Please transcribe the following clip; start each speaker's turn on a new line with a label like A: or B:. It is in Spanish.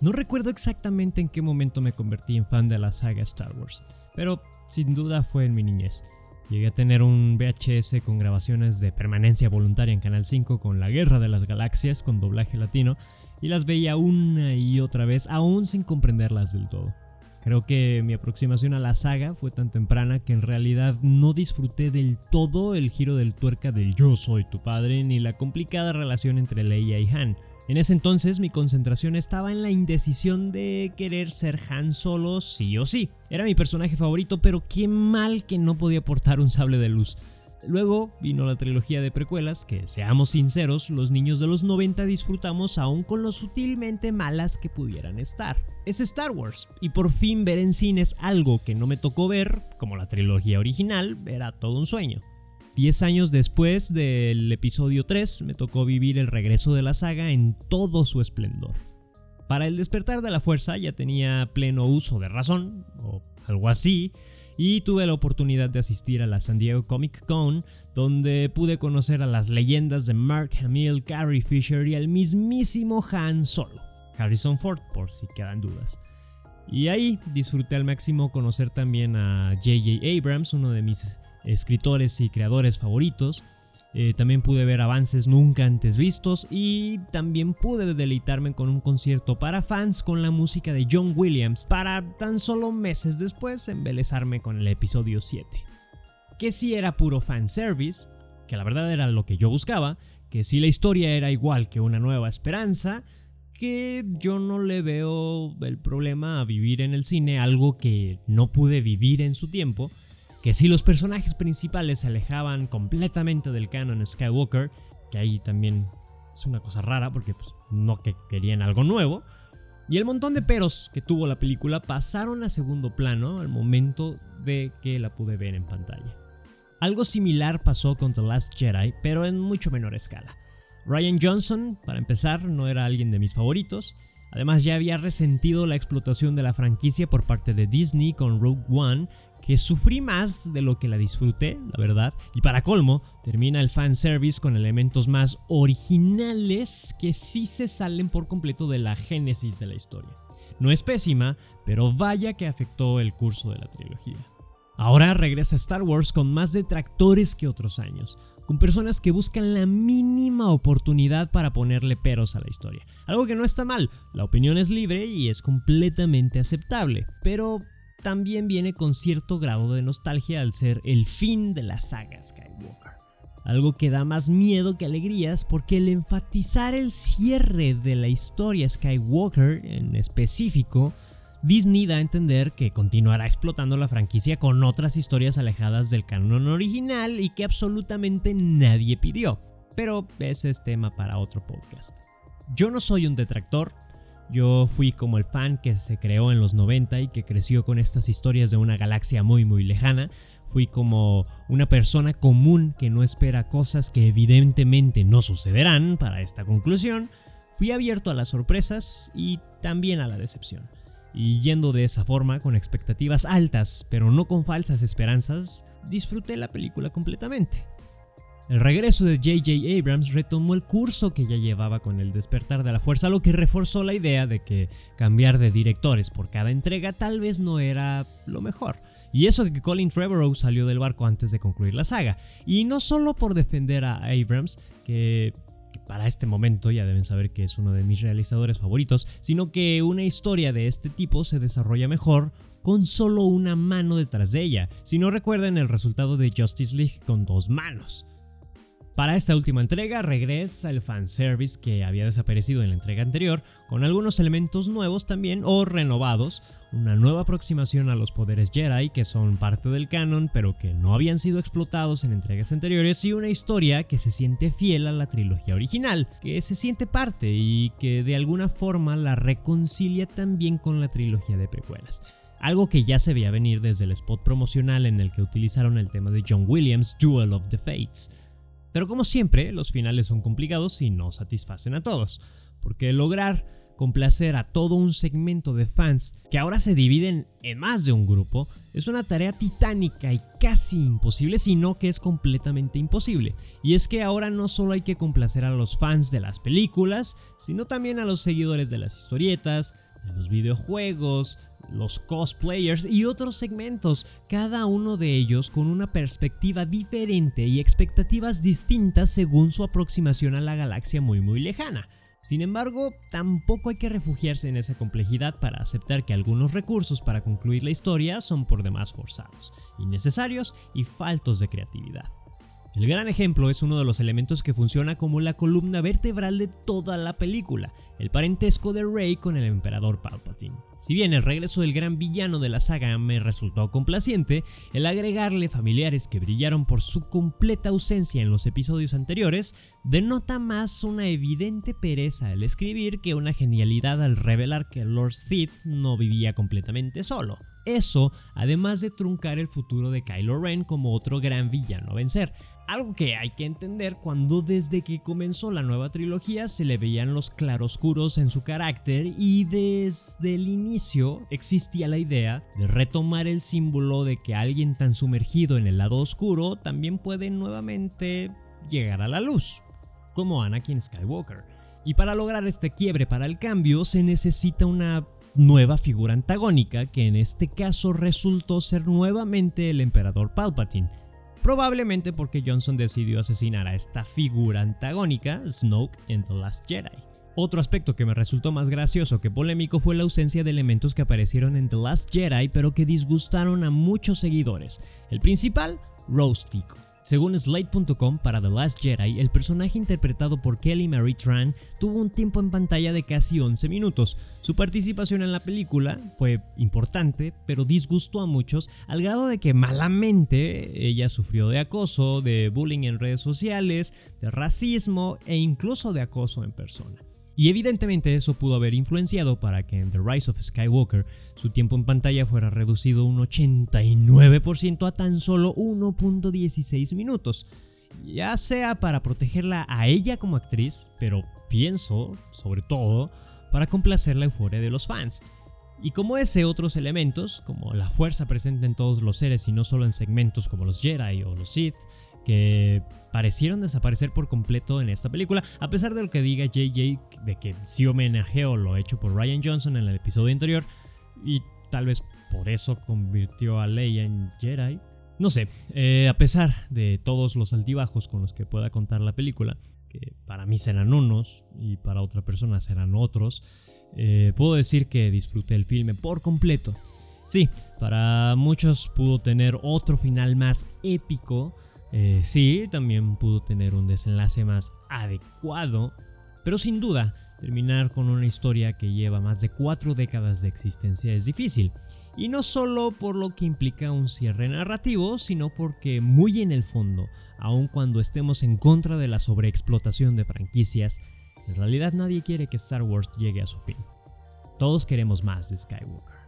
A: No recuerdo exactamente en qué momento me convertí en fan de la saga Star Wars, pero sin duda fue en mi niñez. Llegué a tener un VHS con grabaciones de permanencia voluntaria en Canal 5 con La Guerra de las Galaxias con doblaje latino y las veía una y otra vez aún sin comprenderlas del todo. Creo que mi aproximación a la saga fue tan temprana que en realidad no disfruté del todo el giro del tuerca del yo soy tu padre ni la complicada relación entre Leia y Han. En ese entonces mi concentración estaba en la indecisión de querer ser Han Solo sí o sí. Era mi personaje favorito, pero qué mal que no podía portar un sable de luz. Luego vino la trilogía de precuelas, que seamos sinceros, los niños de los 90 disfrutamos aún con lo sutilmente malas que pudieran estar. Es Star Wars, y por fin ver en cines algo que no me tocó ver, como la trilogía original, era todo un sueño. Diez años después del episodio 3 me tocó vivir el regreso de la saga en todo su esplendor. Para el despertar de la fuerza ya tenía pleno uso de razón, o algo así, y tuve la oportunidad de asistir a la San Diego Comic Con, donde pude conocer a las leyendas de Mark Hamill, Carrie Fisher y al mismísimo Han Solo, Harrison Ford, por si quedan dudas. Y ahí disfruté al máximo conocer también a J.J. Abrams, uno de mis escritores y creadores favoritos. Eh, también pude ver avances nunca antes vistos y también pude deleitarme con un concierto para fans con la música de John Williams para tan solo meses después embelezarme con el episodio 7. Que si era puro fanservice, que la verdad era lo que yo buscaba, que si la historia era igual que una nueva esperanza, que yo no le veo el problema a vivir en el cine algo que no pude vivir en su tiempo, que si los personajes principales se alejaban completamente del canon Skywalker, que ahí también es una cosa rara porque pues, no que querían algo nuevo, y el montón de peros que tuvo la película pasaron a segundo plano al momento de que la pude ver en pantalla. Algo similar pasó con The Last Jedi, pero en mucho menor escala. Ryan Johnson, para empezar, no era alguien de mis favoritos, Además ya había resentido la explotación de la franquicia por parte de Disney con Rogue One que sufrí más de lo que la disfruté, la verdad. Y para colmo, termina el fanservice con elementos más originales que sí se salen por completo de la génesis de la historia. No es pésima, pero vaya que afectó el curso de la trilogía. Ahora regresa Star Wars con más detractores que otros años, con personas que buscan la mínima oportunidad para ponerle peros a la historia. Algo que no está mal, la opinión es libre y es completamente aceptable, pero también viene con cierto grado de nostalgia al ser el fin de la saga Skywalker. Algo que da más miedo que alegrías porque el enfatizar el cierre de la historia Skywalker en específico, Disney da a entender que continuará explotando la franquicia con otras historias alejadas del canon original y que absolutamente nadie pidió. Pero ese es tema para otro podcast. Yo no soy un detractor, yo fui como el fan que se creó en los 90 y que creció con estas historias de una galaxia muy muy lejana. Fui como una persona común que no espera cosas que evidentemente no sucederán para esta conclusión. Fui abierto a las sorpresas y también a la decepción. Y yendo de esa forma, con expectativas altas, pero no con falsas esperanzas, disfruté la película completamente. El regreso de J.J. Abrams retomó el curso que ya llevaba con el despertar de la fuerza, lo que reforzó la idea de que cambiar de directores por cada entrega tal vez no era lo mejor. Y eso que Colin Trevorrow salió del barco antes de concluir la saga. Y no solo por defender a Abrams, que, que para este momento ya deben saber que es uno de mis realizadores favoritos, sino que una historia de este tipo se desarrolla mejor con solo una mano detrás de ella. Si no recuerdan el resultado de Justice League con dos manos. Para esta última entrega regresa el fanservice que había desaparecido en la entrega anterior, con algunos elementos nuevos también o renovados, una nueva aproximación a los poderes Jedi que son parte del canon pero que no habían sido explotados en entregas anteriores y una historia que se siente fiel a la trilogía original, que se siente parte y que de alguna forma la reconcilia también con la trilogía de precuelas algo que ya se veía venir desde el spot promocional en el que utilizaron el tema de John Williams' Duel of the Fates. Pero como siempre, los finales son complicados y no satisfacen a todos, porque lograr complacer a todo un segmento de fans que ahora se dividen en más de un grupo es una tarea titánica y casi imposible, sino que es completamente imposible. Y es que ahora no solo hay que complacer a los fans de las películas, sino también a los seguidores de las historietas, los videojuegos, los cosplayers y otros segmentos, cada uno de ellos con una perspectiva diferente y expectativas distintas según su aproximación a la galaxia muy muy lejana. Sin embargo, tampoco hay que refugiarse en esa complejidad para aceptar que algunos recursos para concluir la historia son por demás forzados, innecesarios y faltos de creatividad. El gran ejemplo es uno de los elementos que funciona como la columna vertebral de toda la película, el parentesco de Rey con el emperador Palpatine. Si bien el regreso del gran villano de la saga me resultó complaciente, el agregarle familiares que brillaron por su completa ausencia en los episodios anteriores denota más una evidente pereza al escribir que una genialidad al revelar que Lord Sith no vivía completamente solo. Eso, además de truncar el futuro de Kylo Ren como otro gran villano a vencer, algo que hay que entender cuando desde que comenzó la nueva trilogía se le veían los claroscuros en su carácter y desde el inicio existía la idea de retomar el símbolo de que alguien tan sumergido en el lado oscuro también puede nuevamente llegar a la luz, como Anakin Skywalker. Y para lograr este quiebre para el cambio se necesita una nueva figura antagónica que en este caso resultó ser nuevamente el emperador Palpatine probablemente porque Johnson decidió asesinar a esta figura antagónica, Snoke, en The Last Jedi. Otro aspecto que me resultó más gracioso que polémico fue la ausencia de elementos que aparecieron en The Last Jedi pero que disgustaron a muchos seguidores. El principal, Rose. Según Slate.com, para The Last Jedi, el personaje interpretado por Kelly Marie Tran tuvo un tiempo en pantalla de casi 11 minutos. Su participación en la película fue importante, pero disgustó a muchos al grado de que malamente ella sufrió de acoso, de bullying en redes sociales, de racismo e incluso de acoso en persona. Y evidentemente eso pudo haber influenciado para que en The Rise of Skywalker su tiempo en pantalla fuera reducido un 89% a tan solo 1.16 minutos. Ya sea para protegerla a ella como actriz, pero pienso, sobre todo, para complacer la euforia de los fans. Y como ese, otros elementos, como la fuerza presente en todos los seres y no solo en segmentos como los Jedi o los Sith, que parecieron desaparecer por completo en esta película, a pesar de lo que diga JJ de que sí homenajeó lo hecho por Ryan Johnson en el episodio anterior y tal vez por eso convirtió a Leia en Jedi. No sé, eh, a pesar de todos los altibajos con los que pueda contar la película, que para mí serán unos y para otra persona serán otros, eh, puedo decir que disfruté el filme por completo. Sí, para muchos pudo tener otro final más épico, eh, sí, también pudo tener un desenlace más adecuado, pero sin duda, terminar con una historia que lleva más de cuatro décadas de existencia es difícil. Y no solo por lo que implica un cierre narrativo, sino porque muy en el fondo, aun cuando estemos en contra de la sobreexplotación de franquicias, en realidad nadie quiere que Star Wars llegue a su fin. Todos queremos más de Skywalker.